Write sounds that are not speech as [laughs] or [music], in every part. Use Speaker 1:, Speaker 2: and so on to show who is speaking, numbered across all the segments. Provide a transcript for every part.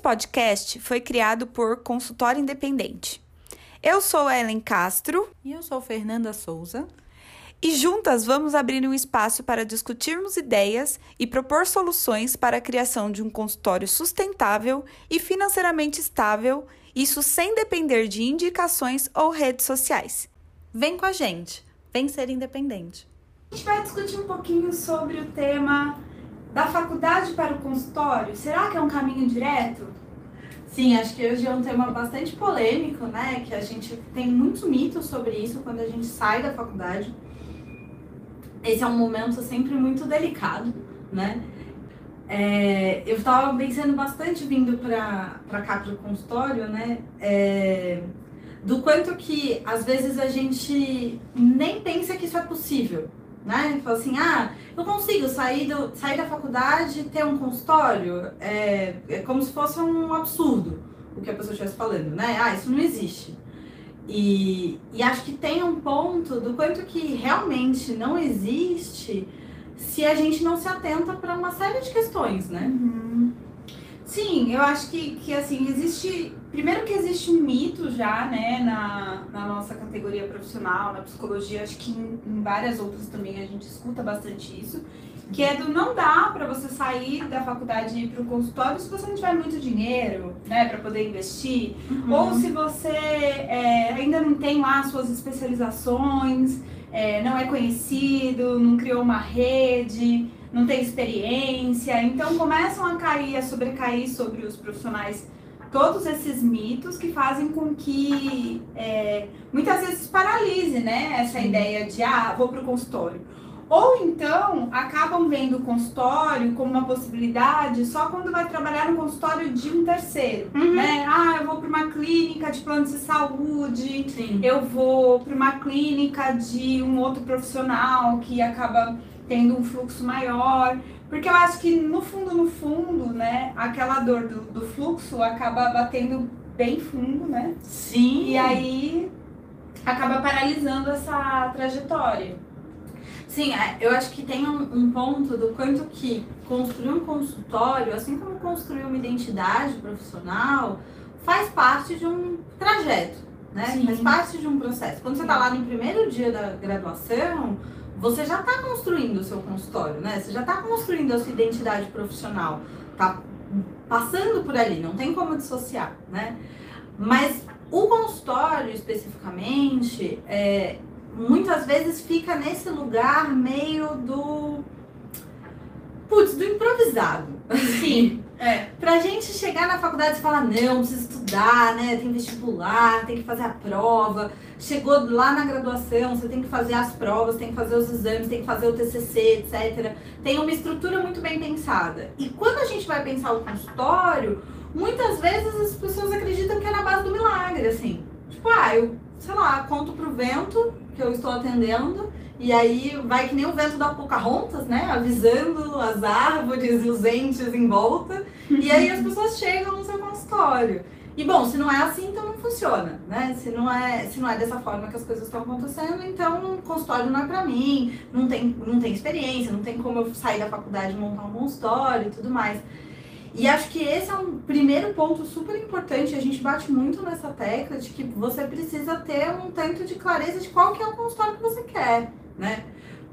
Speaker 1: podcast foi criado por Consultório Independente. Eu sou Ellen Castro.
Speaker 2: E eu sou Fernanda Souza.
Speaker 1: E juntas vamos abrir um espaço para discutirmos ideias e propor soluções para a criação de um consultório sustentável e financeiramente estável, isso sem depender de indicações ou redes sociais.
Speaker 2: Vem com a gente, vem ser independente.
Speaker 1: A gente vai discutir um pouquinho sobre o tema da faculdade para o consultório. Será que é um caminho direto?
Speaker 2: Sim, acho que hoje é um tema bastante polêmico, né? Que a gente tem muitos mitos sobre isso quando a gente sai da faculdade. Esse é um momento sempre muito delicado, né? É, eu estava pensando bastante vindo para cá para o consultório, né? É, do quanto que às vezes a gente nem pensa que isso é possível, né? Fala assim, ah, eu consigo sair, do, sair da faculdade e ter um consultório. É, é como se fosse um absurdo o que a pessoa estivesse falando, né? Ah, isso não existe. E, e acho que tem um ponto do quanto que realmente não existe se a gente não se atenta para uma série de questões, né?
Speaker 1: Uhum. Sim, eu acho que, que assim, existe. Primeiro que existe um mito já, né, na, na nossa categoria profissional, na psicologia, acho que em, em várias outras também a gente escuta bastante isso, que é do não dá para você sair da faculdade e ir para o consultório se você não tiver muito dinheiro, né, para poder investir, uhum. ou se você é, ainda não tem lá suas especializações, é, não é conhecido, não criou uma rede não tem experiência. Então começam a cair, a sobrecair sobre os profissionais todos esses mitos que fazem com que é, muitas vezes paralise né, essa ideia de ah, vou para o consultório. Ou então acabam vendo o consultório como uma possibilidade só quando vai trabalhar no consultório de um terceiro. Uhum. Né? Ah, eu vou para uma clínica de plano de saúde, Sim. eu vou para uma clínica de um outro profissional que acaba tendo um fluxo maior. Porque eu acho que no fundo, no fundo, né, aquela dor do, do fluxo acaba batendo bem fundo, né?
Speaker 2: Sim.
Speaker 1: E aí acaba paralisando essa trajetória.
Speaker 2: Sim, é, eu acho que tem um, um, ponto do quanto que construir um consultório, assim como construir uma identidade profissional, faz parte de um trajeto, né? Sim. Faz parte de um processo. Quando você está lá no primeiro dia da graduação, você já está construindo o seu consultório, né? Você já está construindo a sua identidade profissional, tá passando por ali, não tem como dissociar, né? Mas o consultório especificamente, é, muitas vezes fica nesse lugar meio do putz, do improvisado.
Speaker 1: Sim. [laughs]
Speaker 2: É. Pra gente chegar na faculdade e falar, não, precisa estudar, né? Tem vestibular, tem que fazer a prova. Chegou lá na graduação, você tem que fazer as provas, tem que fazer os exames, tem que fazer o TCC, etc. Tem uma estrutura muito bem pensada. E quando a gente vai pensar o consultório, muitas vezes as pessoas acreditam que é na base do milagre, assim. Tipo, ah, eu, sei lá, conto pro vento que eu estou atendendo e aí vai que nem o vento da Pocahontas, né? Avisando as árvores e os entes em volta. E aí as pessoas chegam no seu consultório. E bom, se não é assim, então não funciona, né? Se não é, se não é dessa forma que as coisas estão acontecendo, então o consultório não é para mim, não tem, não tem experiência, não tem como eu sair da faculdade e montar um consultório e tudo mais. E acho que esse é um primeiro ponto super importante. A gente bate muito nessa tecla de que você precisa ter um tanto de clareza de qual que é o consultório que você quer né?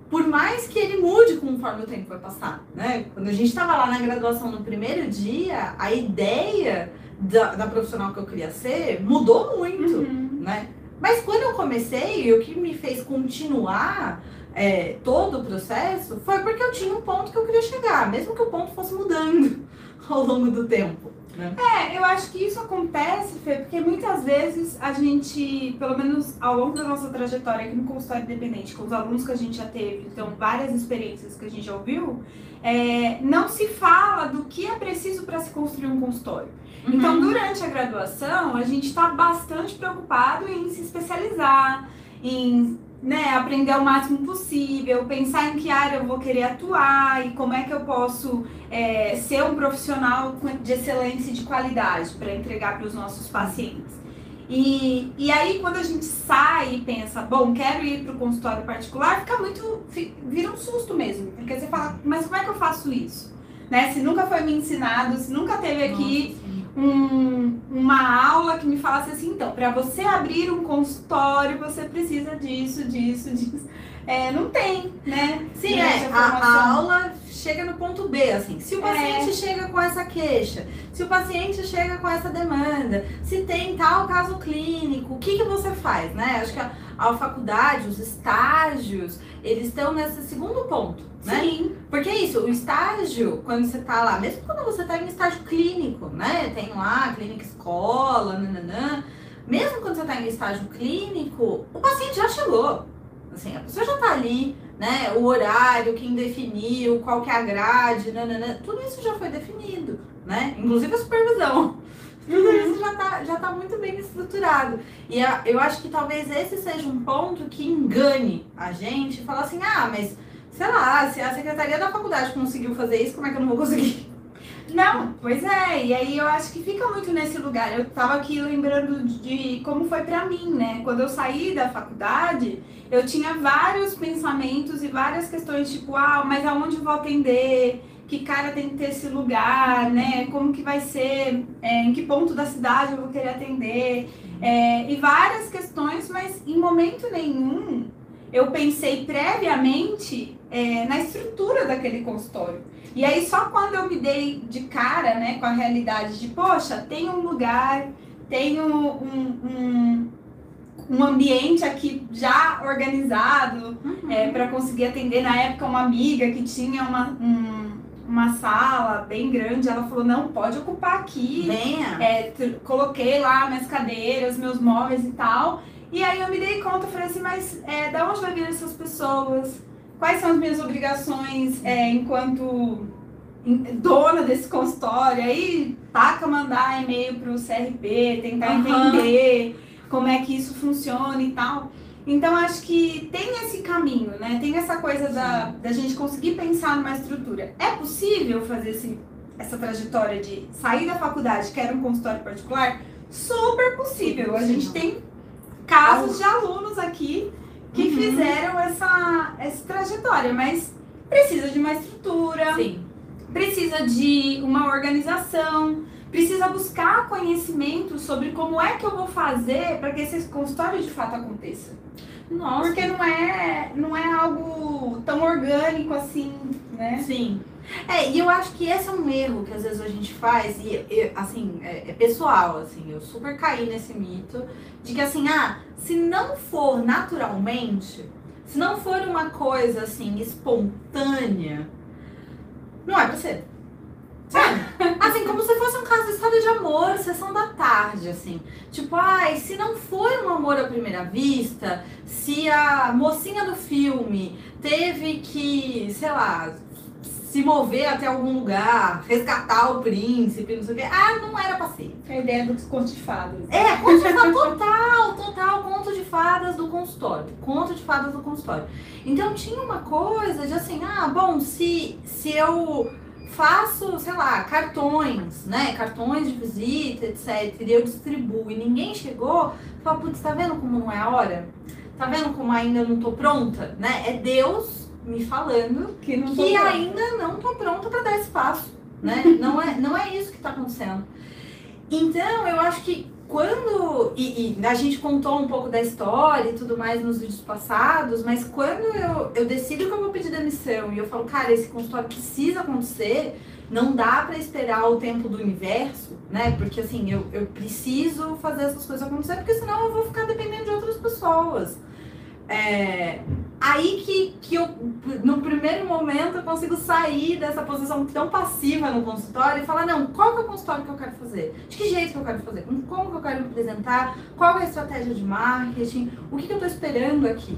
Speaker 2: Por mais que ele mude conforme o tempo vai passar, né? Quando a gente estava lá na graduação no primeiro dia, a ideia da, da profissional que eu queria ser mudou muito, uhum. né? Mas quando eu comecei, o que me fez continuar é, todo o processo foi porque eu tinha um ponto que eu queria chegar, mesmo que o ponto fosse mudando [laughs] ao longo do tempo. Né?
Speaker 1: É, eu acho que isso acontece, Fê, porque muitas vezes a gente, pelo menos ao longo da nossa trajetória aqui no consultório independente, com os alunos que a gente já teve, então várias experiências que a gente já ouviu, é, não se fala do que é preciso para se construir um consultório. Uhum. Então, durante a graduação, a gente está bastante preocupado em se especializar, em né, aprender o máximo possível, pensar em que área eu vou querer atuar e como é que eu posso é, ser um profissional de excelência e de qualidade para entregar para os nossos pacientes. E, e aí, quando a gente sai e pensa, bom, quero ir para o consultório particular, fica muito. vira um susto mesmo, porque você fala, mas como é que eu faço isso? Né? Se nunca foi me ensinado, se nunca teve aqui um, uma aula que me falasse assim, então, para você abrir um consultório, você precisa disso, disso, [laughs] disso. É, não tem, né?
Speaker 2: Sim, é, a, a, aula chega no ponto B, assim. Se o paciente é. chega com essa queixa, se o paciente chega com essa demanda, se tem tal caso clínico, o que, que você faz, né? Acho que a, a faculdade, os estágios, eles estão nesse segundo ponto, né? Sim. Porque é isso, o estágio, quando você tá lá, mesmo quando você tá em estágio clínico, né? Tem lá clínica escola, nananã. Mesmo quando você tá em estágio clínico, o paciente já chegou. Assim, a pessoa já tá ali, né? O horário, quem definiu, qual que é a grade, nananã, tudo isso já foi definido, né? Inclusive a supervisão. [laughs] Tudo isso já tá, já tá muito bem estruturado. E eu acho que talvez esse seja um ponto que engane a gente e falar assim, ah, mas sei lá, se a secretaria da faculdade conseguiu fazer isso, como é que eu não vou conseguir?
Speaker 1: Não, pois é, e aí eu acho que fica muito nesse lugar. Eu tava aqui lembrando de como foi para mim, né? Quando eu saí da faculdade, eu tinha vários pensamentos e várias questões, tipo, ah, mas aonde vou atender? Que cara tem que ter esse lugar, né? Como que vai ser? É, em que ponto da cidade eu vou querer atender? É, e várias questões, mas em momento nenhum eu pensei previamente é, na estrutura daquele consultório. E aí só quando eu me dei de cara, né, com a realidade de, poxa, tem um lugar, tem um, um, um ambiente aqui já organizado uhum. é, para conseguir atender. Na época, uma amiga que tinha uma, um, uma sala bem grande, ela falou, não, pode ocupar aqui.
Speaker 2: Venha.
Speaker 1: É, coloquei lá minhas cadeiras, meus móveis e tal. E aí eu me dei conta, falei assim, mas é, da onde vai vir essas pessoas? Quais são as minhas obrigações é, enquanto dona desse consultório, aí taca mandar e-mail para o CRP, tentar uhum. entender como é que isso funciona e tal. Então, acho que tem esse caminho, né? Tem essa coisa da, da gente conseguir pensar numa estrutura. É possível fazer esse, essa trajetória de sair da faculdade, quero um consultório particular? Super possível. A gente tem casos de alunos aqui que uhum. fizeram essa, essa trajetória, mas precisa de uma estrutura,
Speaker 2: Sim.
Speaker 1: precisa de uma organização, precisa buscar conhecimento sobre como é que eu vou fazer para que esse consultório de fato aconteça. Nossa. Porque não é, não é algo tão orgânico assim, né?
Speaker 2: Sim. É, e eu acho que esse é um erro que às vezes a gente faz, e, e assim, é, é, pessoal, assim, eu super caí nesse mito de que assim, ah, se não for naturalmente, se não for uma coisa assim, espontânea, não é pra ser. Sabe? Assim, como se fosse um caso de história de amor, sessão da tarde, assim. Tipo, ai, se não foi um amor à primeira vista, se a mocinha do filme teve que, sei lá, se mover até algum lugar, resgatar o príncipe, não sei o quê. Ah, não era pra ser.
Speaker 1: A ideia dos contos de fadas.
Speaker 2: É, conto de fadas total, total, conto de fadas do consultório. Conto de fadas do consultório. Então tinha uma coisa de assim, ah, bom, se, se eu faço, sei lá, cartões, né? Cartões de visita, etc. E eu distribuo e ninguém chegou, fala, putz, tá vendo como não é a hora? Tá vendo como ainda não tô pronta, né? É Deus me falando que, não que ainda não tô pronta para dar espaço, né? [laughs] não, é, não é isso que está acontecendo. Então, eu acho que quando. E, e, a gente contou um pouco da história e tudo mais nos vídeos passados, mas quando eu, eu decido que eu vou pedir demissão e eu falo, cara, esse consultório precisa acontecer, não dá para esperar o tempo do universo, né? Porque assim, eu, eu preciso fazer essas coisas acontecer, porque senão eu vou ficar dependendo de outras pessoas. É, aí que, que eu, no primeiro momento, eu consigo sair dessa posição tão passiva no consultório e falar, não, qual que é o consultório que eu quero fazer? De que jeito que eu quero fazer? Como que eu quero me apresentar? Qual é a estratégia de marketing? O que, que eu estou esperando aqui?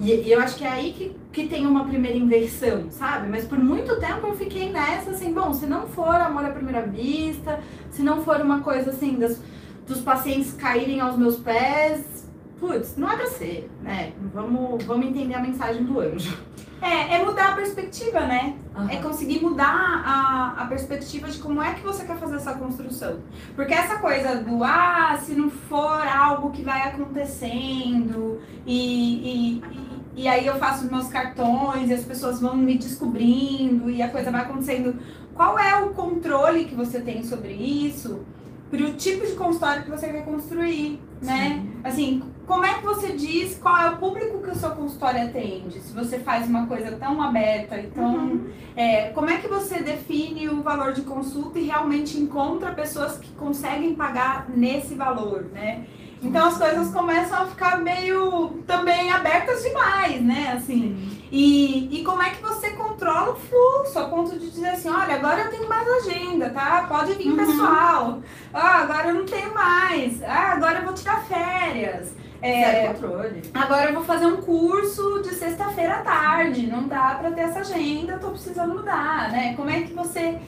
Speaker 2: E, e, eu acho que é aí que, que tem uma primeira inversão, sabe? Mas por muito tempo eu fiquei nessa, assim, bom, se não for amor à primeira vista, se não for uma coisa assim, das, dos pacientes caírem aos meus pés, putz, não é pra ser, né? Vamos, vamos entender a mensagem do anjo.
Speaker 1: É, é mudar a perspectiva, né? Uhum. É conseguir mudar a, a perspectiva de como é que você quer fazer essa construção. Porque essa coisa do, ah, se não for algo que vai acontecendo, e, e, e, e aí eu faço os meus cartões, e as pessoas vão me descobrindo, e a coisa vai acontecendo. Qual é o controle que você tem sobre isso? para o tipo de consultório que você quer construir, né? Assim, como é que você diz qual é o público que o seu consultório atende? Se você faz uma coisa tão aberta, então, uhum. é, como é que você define o valor de consulta e realmente encontra pessoas que conseguem pagar nesse valor, né? Então as coisas começam a ficar meio também abertas demais, né? Assim. E, e como é que você controla o fluxo a ponto de dizer assim, olha, agora eu tenho mais agenda, tá? Pode vir uhum. pessoal. Ah, agora eu não tenho mais. Ah, agora eu vou tirar férias.
Speaker 2: É, controle.
Speaker 1: Agora eu vou fazer um curso de sexta-feira à tarde. Não dá para ter essa agenda, tô precisando mudar, né? Como é que você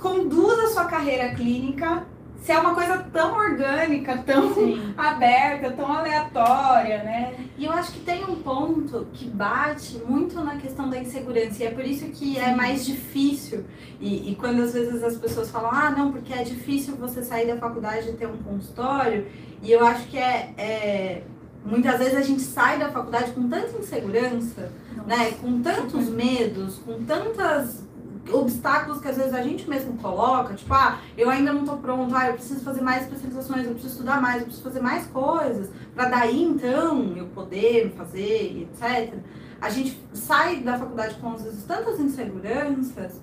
Speaker 1: conduz a sua carreira clínica se é uma coisa tão orgânica, tão Sim. aberta, tão aleatória, né?
Speaker 2: E eu acho que tem um ponto que bate muito na questão da insegurança, e é por isso que é Sim. é mais difícil. E, e, quando às vezes as pessoas falam, ah, não, porque é difícil você sair da faculdade e ter um consultório, e eu acho que é, é muitas vezes a gente sai da faculdade com tanta insegurança, Nossa. né? Com tantos medos, com tantas obstáculos que às vezes a gente mesmo coloca, tipo, ah, eu ainda não tô pronto, ah, eu preciso fazer mais especializações, eu preciso estudar mais, eu preciso fazer mais coisas, para daí então eu poder fazer, etc. A gente sai da faculdade com às vezes tantas inseguranças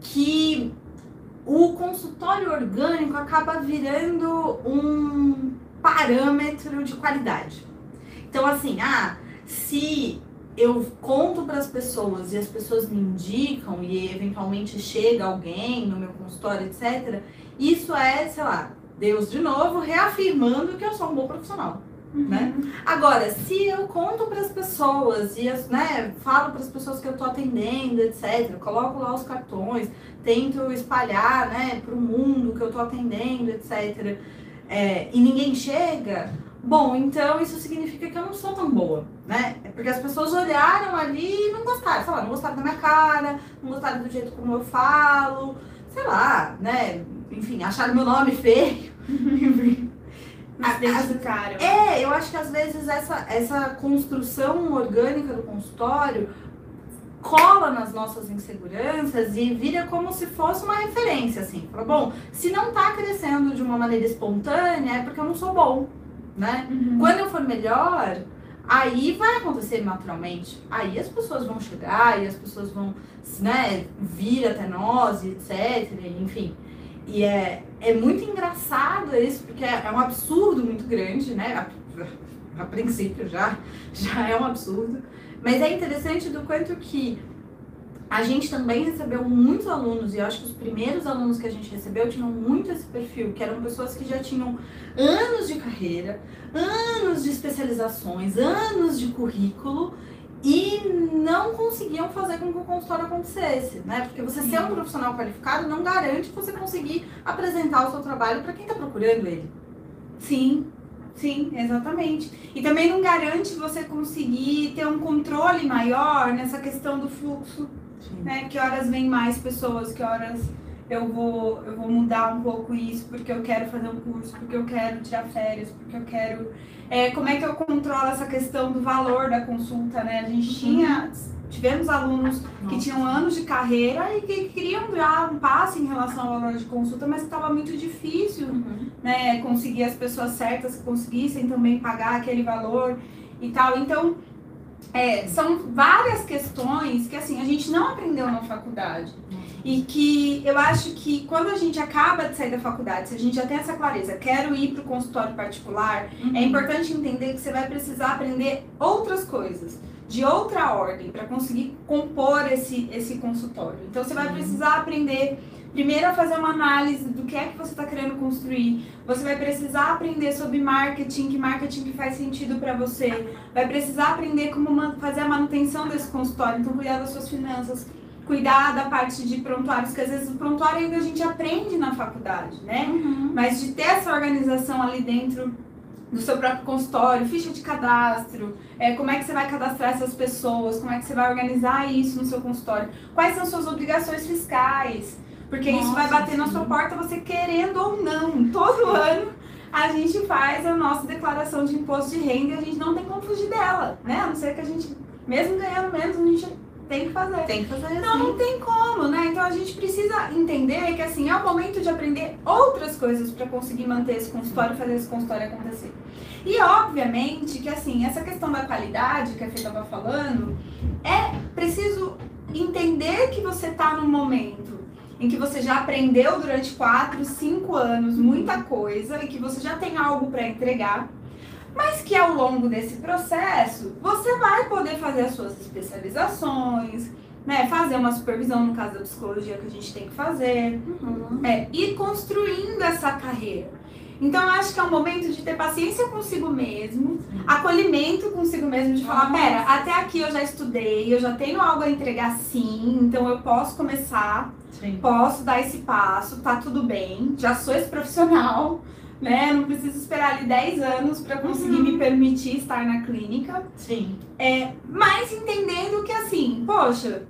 Speaker 2: que o consultório orgânico acaba virando um parâmetro de qualidade. Então, assim, ah, se eu conto para as pessoas e as pessoas me indicam e eventualmente chega alguém no meu consultório, etc. Isso é, sei lá, Deus de novo reafirmando que eu sou um bom profissional. Uhum. Né? Agora, se eu conto para as pessoas e as, né, falo para as pessoas que eu estou atendendo, etc., coloco lá os cartões, tento espalhar né, para o mundo que eu estou atendendo, etc., é, e ninguém chega, Bom, então isso significa que eu não sou tão boa, né? É porque as pessoas olharam ali e não gostaram, sei lá, não gostaram da minha cara, não gostaram do jeito como eu falo, sei lá, né? Enfim, acharam meu nome feio. [laughs]
Speaker 1: Identificaram.
Speaker 2: É, eu acho que às vezes essa, essa construção orgânica do consultório cola nas nossas inseguranças e vira como se fosse uma referência, assim. Fala, bom, se não tá crescendo de uma maneira espontânea, é porque eu não sou bom né? Uhum. Quando eu for melhor, aí vai acontecer naturalmente. Aí as pessoas vão chegar e as pessoas vão, né, vir até nós, etc. Enfim. E é, é muito engraçado isso, porque é, é um absurdo muito grande, né? A, a princípio já, [laughs] já é um absurdo. Mas é interessante do quanto que a gente também recebeu muitos alunos, e eu acho que os primeiros alunos que a gente recebeu tinham muito esse perfil, que eram pessoas que já tinham anos de carreira, anos de especializações, anos de currículo e não conseguiam fazer com que o consultório acontecesse, né? Porque você ser um profissional qualificado não garante você conseguir apresentar o seu trabalho para quem está procurando ele.
Speaker 1: Sim, Sim, exatamente. E também não garante você conseguir ter um controle maior nessa questão do fluxo né? Que horas vem mais pessoas, que horas eu vou, eu vou mudar um pouco isso porque eu quero fazer um curso, porque eu quero tirar férias, porque eu quero. É, como é que eu controlo essa questão do valor da consulta, né? A gente uhum. tinha. Tivemos alunos Nossa. que tinham anos de carreira e que queriam dar um passo em relação ao valor de consulta, mas estava muito difícil uhum. né, conseguir as pessoas certas que conseguissem também pagar aquele valor e tal. Então, é, são várias questões que assim a gente não aprendeu na faculdade e que eu acho que quando a gente acaba de sair da faculdade, se a gente já tem essa clareza, quero ir para o consultório particular, é uhum. é importante entender que você vai precisar aprender outras coisas de outra ordem para conseguir compor esse esse consultório. Então você vai precisar aprender primeiro a fazer uma análise do que é que você está querendo construir. Você vai precisar aprender sobre marketing, que marketing que faz sentido para você. Vai precisar aprender como fazer a manutenção desse consultório, então cuidar das suas finanças, cuidar da parte de prontuários, que às vezes o prontuário ainda a gente aprende na faculdade, né? Uhum. Mas de ter essa organização ali dentro do seu próprio consultório, ficha de cadastro, é, como é que você vai cadastrar essas pessoas, como é que você vai organizar isso no seu consultório, quais são suas obrigações fiscais, porque Nossa, isso vai bater sim. na sua porta, você querendo ou não. Todo [laughs] ano a gente faz a nossa declaração de imposto de renda e a gente não tem como fugir dela, né? A não ser que a gente, mesmo ganhando menos, a gente tem que fazer.
Speaker 2: Tem que fazer
Speaker 1: Não, não tem como, né? Então a gente precisa entender que assim, é o momento de aprender outras coisas para conseguir manter esse consultório fazer esse consultório acontecer. E obviamente que assim, essa questão da qualidade que a Fê estava falando, é preciso entender que você está num momento em que você já aprendeu durante 4, 5 anos muita coisa e que você já tem algo para entregar, mas que ao longo desse processo você vai poder fazer as suas especializações, né, fazer uma supervisão no caso da psicologia que a gente tem que fazer,
Speaker 2: Uhum.
Speaker 1: é, ir construindo essa carreira. Então, eu acho que é um momento de ter paciência consigo mesmo, acolhimento consigo mesmo, de falar: pera, até aqui eu já estudei, eu já tenho algo a entregar sim, então eu posso começar,
Speaker 2: Sim.
Speaker 1: posso dar esse passo, tá tudo bem, já sou esse profissional, [laughs] né? Não preciso esperar ali 10 anos para conseguir
Speaker 2: Uhum.
Speaker 1: me permitir estar na clínica.
Speaker 2: Sim.
Speaker 1: É, mas entendendo que assim, poxa,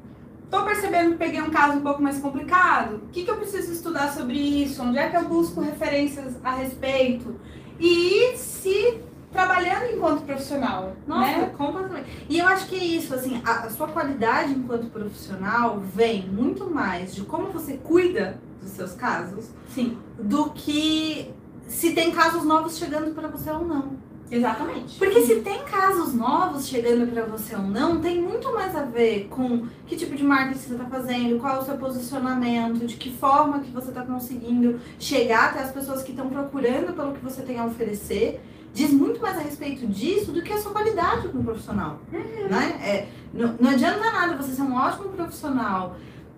Speaker 1: tô percebendo que peguei um caso um pouco mais complicado. O que, que eu preciso estudar sobre isso? Onde é que eu busco referências a respeito? E se trabalhando enquanto profissional,
Speaker 2: Nossa,
Speaker 1: né?
Speaker 2: completamente. E eu acho que é isso, assim, a, a sua qualidade enquanto profissional vem muito mais de como você cuida dos seus casos
Speaker 1: Sim,
Speaker 2: do que se tem casos novos chegando para você ou não.
Speaker 1: exatamente.
Speaker 2: Porque se tem casos novos chegando para você ou não, tem muito mais a ver com que tipo de marketing você está fazendo, qual é o seu posicionamento, de que forma que você está conseguindo chegar até as pessoas que estão procurando pelo que você tem a oferecer. Diz muito mais a respeito disso do que a sua qualidade como profissional. Né? É, não, não adianta nada você ser um ótimo profissional,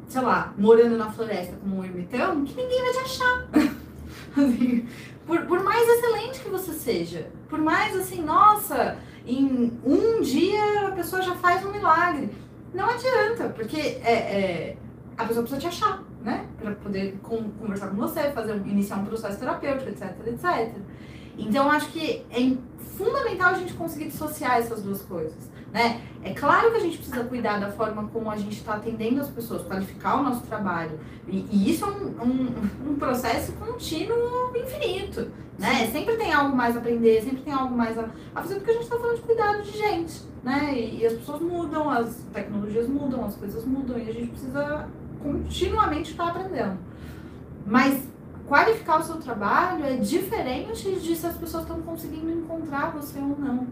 Speaker 2: sei lá, morando na floresta como um ermitão, que ninguém vai te achar. [laughs] Assim, por, por mais excelente que você seja, por mais assim, nossa, em um dia a pessoa já faz um milagre. Não adianta, porque é, é, a pessoa precisa te achar, né? Pra poder con- conversar com você, fazer, iniciar um processo terapêutico, etc, etc. Então, acho que é fundamental a gente conseguir dissociar essas duas coisas, né? É claro que a gente precisa cuidar da forma como a gente está atendendo as pessoas, qualificar o nosso trabalho. E, e isso é um, um, [laughs] um processo contínuo infinito, né? Sempre tem algo mais a aprender, sempre tem algo mais a, a fazer, porque a gente está falando de cuidado de gente, né? E, e as pessoas mudam, as tecnologias mudam, as coisas mudam, e a gente precisa continuamente estar aprendendo. Mas qualificar o seu trabalho é diferente de se as pessoas estão conseguindo encontrar você ou não.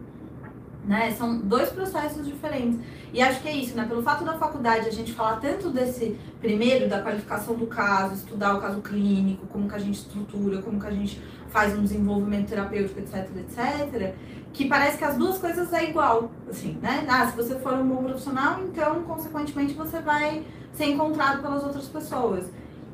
Speaker 2: Né? São dois processos diferentes. E acho que é isso, né? Pelo fato da faculdade a gente falar tanto desse primeiro, da qualificação do caso, estudar o caso clínico, como que a gente estrutura, como que a gente faz um desenvolvimento terapêutico, etc, etc, que parece que as duas coisas é igual, assim, né? Ah, se você for um bom profissional, então, consequentemente, você vai ser encontrado pelas outras pessoas.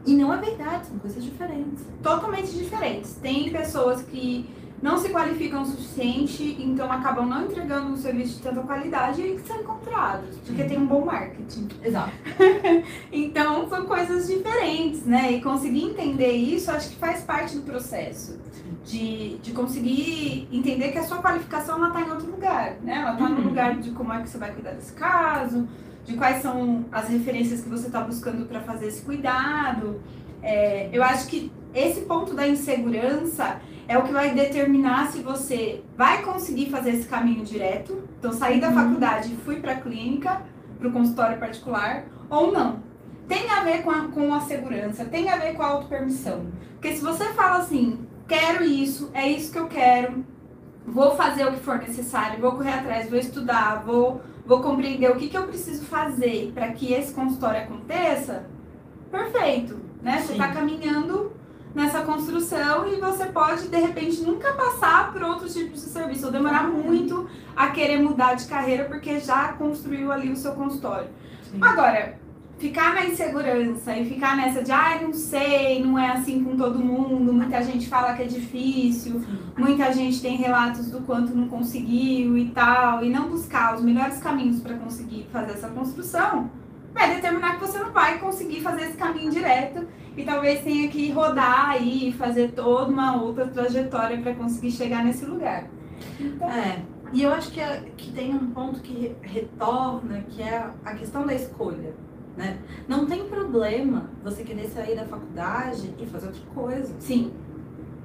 Speaker 2: E não é verdade, são coisas diferentes.
Speaker 1: Totalmente diferentes. Tem pessoas que não se qualificam o suficiente, então acabam não entregando um serviço de tanta qualidade e são encontrados, porque tem um bom marketing.
Speaker 2: Exato. [laughs]
Speaker 1: Então, são coisas diferentes, né? E conseguir entender isso, acho que faz parte do processo. De, de conseguir entender que a sua qualificação ela está em outro lugar, né? Ela está no
Speaker 2: Uhum.
Speaker 1: lugar de como é que você vai cuidar desse caso, de quais são as referências que você está buscando para fazer esse cuidado. É, eu acho que esse ponto da insegurança é o que vai determinar se você vai conseguir fazer esse caminho direto. Então, sair da
Speaker 2: Uhum.
Speaker 1: faculdade e fui para a clínica, para o consultório particular, ou não. Tem a ver com a, com a segurança, tem a ver com a autopermissão. Porque se você fala assim, quero isso, é isso que eu quero, vou fazer o que for necessário, vou correr atrás, vou estudar, vou, vou compreender o que, que eu preciso fazer para que esse consultório aconteça, perfeito, né? Você
Speaker 2: Sim.
Speaker 1: está caminhando nessa construção e você pode, de repente, nunca passar por outros tipos de serviço, ou demorar muito a querer mudar de carreira porque já construiu ali o seu consultório. Agora, ficar na insegurança e ficar nessa de, ai, não sei, não é assim com todo mundo, muita gente fala que é difícil, muita gente tem relatos do quanto não conseguiu e tal, e não buscar os melhores caminhos para conseguir fazer essa construção, vai determinar que você não vai conseguir fazer esse caminho direto e talvez tenha que rodar aí e fazer toda uma outra trajetória para conseguir chegar nesse lugar. Então,
Speaker 2: É. E eu acho que, é- que tem um ponto que re- retorna, que é a questão da escolha. Né? Não tem problema você querer sair da faculdade e fazer outra coisa.
Speaker 1: sim,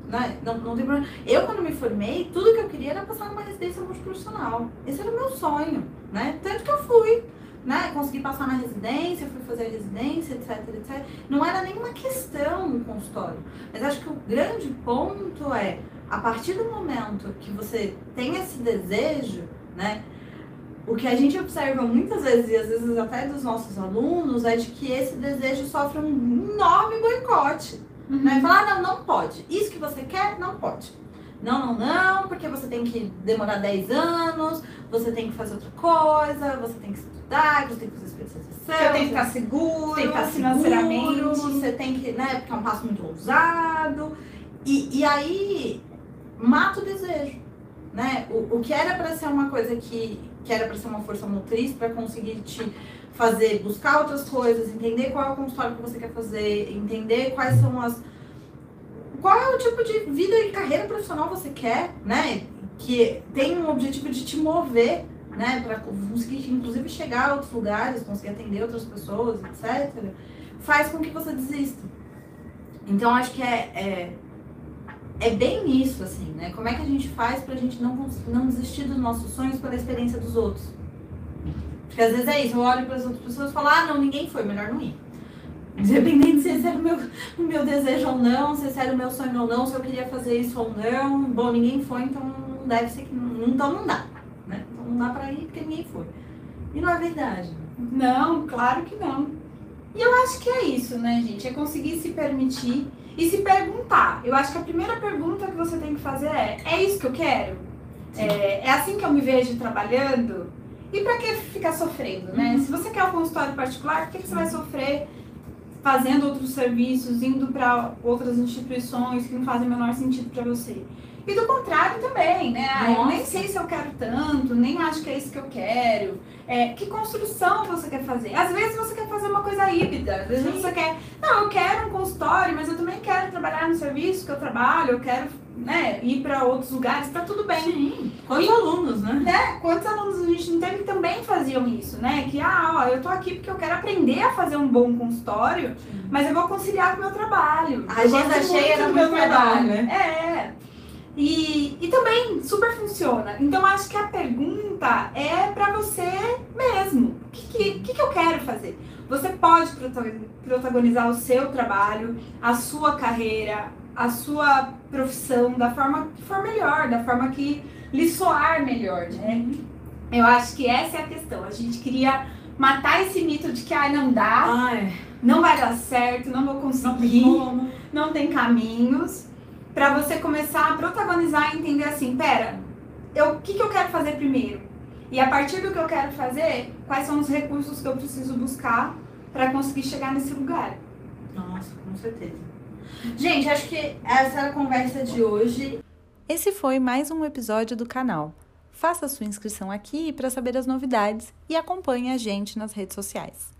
Speaker 2: Né? Não, não tem problema. Eu, quando me formei, tudo que eu queria era passar numa residência multiprofissional. Esse era o meu sonho. Né? Tanto que eu fui. né, consegui passar na residência, fui fazer a residência, etc, etc. Não era nenhuma questão no consultório. Mas acho que o grande ponto é, a partir do momento que você tem esse desejo, né, o que a gente observa muitas vezes, e às vezes até dos nossos alunos, é de que esse desejo sofre um enorme boicote. Uhum. Né? Falar, ah, não, não pode. Isso que você quer, não pode. Não, não, não, porque você tem que demorar 10 anos, você tem que fazer outra coisa, você tem que estudar, você tem que fazer especialização.
Speaker 1: Você tem que estar seguro,
Speaker 2: tem que estar financeiramente. Você tem que, né, porque é um passo muito ousado. E, e aí, mata o desejo. Né? O, o que era para ser uma coisa que, que era para ser uma força motriz, para conseguir te fazer, buscar outras coisas, entender qual é o consultório que você quer fazer, entender quais são as. Qual é o tipo de vida e carreira profissional você quer, né? Que tem um objetivo de te mover, né? Para conseguir, inclusive, chegar a outros lugares, conseguir atender outras pessoas, etc. Faz com que você desista. Então, acho que é, é é bem isso, assim, né? Como é que a gente faz pra gente não, não desistir dos nossos sonhos pela experiência dos outros? Porque às vezes é isso, eu olho para as outras pessoas e falo, ah, não, ninguém foi, melhor não ir. Independente se esse era o meu, o meu desejo ou não, se esse era o meu sonho ou não, se eu queria fazer isso ou não. Bom, ninguém foi, então não deve ser que. Então não dá. Né? Então não dá pra ir porque ninguém foi. E não é verdade.
Speaker 1: Não, claro que não. E eu acho que é isso, né, gente? É conseguir se permitir e se perguntar. Eu acho que a primeira pergunta que você tem que fazer é: é isso que eu quero? É, é, assim que eu me vejo trabalhando? E para que ficar sofrendo, né? Uhum. Se você quer um consultório particular, por que, que você vai sofrer fazendo outros serviços, indo para outras instituições que não fazem o menor sentido para você? E do contrário também, né? Ah, eu nem sei se eu quero tanto, nem acho que é isso que eu quero. É, que construção você quer fazer? Às vezes você quer fazer uma coisa híbrida, às vezes Sim. você quer, não, eu quero um consultório, mas eu também quero trabalhar no serviço que eu trabalho, eu quero né, ir para outros lugares, tá tudo bem.
Speaker 2: Sim. Quantos e, alunos, né?
Speaker 1: né? Quantos alunos a gente não teve que também faziam isso, né? Que, ah, ó, eu tô aqui porque eu quero aprender a fazer um bom consultório, Sim. mas eu vou conciliar com o meu trabalho.
Speaker 2: A agenda cheia era muito trabalho, né?
Speaker 1: É. E, e também super funciona. Então acho que a pergunta é para você mesmo. O que, que, que, eu quero fazer? Você pode protagonizar o seu trabalho, a sua carreira, a sua profissão da forma que for melhor, da forma que lhe soar melhor, né? Eu acho que essa é a questão. A gente queria matar esse mito de que ai, não dá,
Speaker 2: ai.
Speaker 1: não vai dar certo, não vou conseguir, não, não tem caminhos para você começar a protagonizar e entender assim, pera, eu, o que, que eu quero fazer primeiro? E a partir do que eu quero fazer, quais são os recursos que eu preciso buscar para conseguir chegar nesse lugar?
Speaker 2: Nossa, com certeza. Gente, acho que essa era a conversa de hoje.
Speaker 3: Esse foi mais um episódio do canal. Faça sua inscrição aqui para saber as novidades e acompanhe a gente nas redes sociais.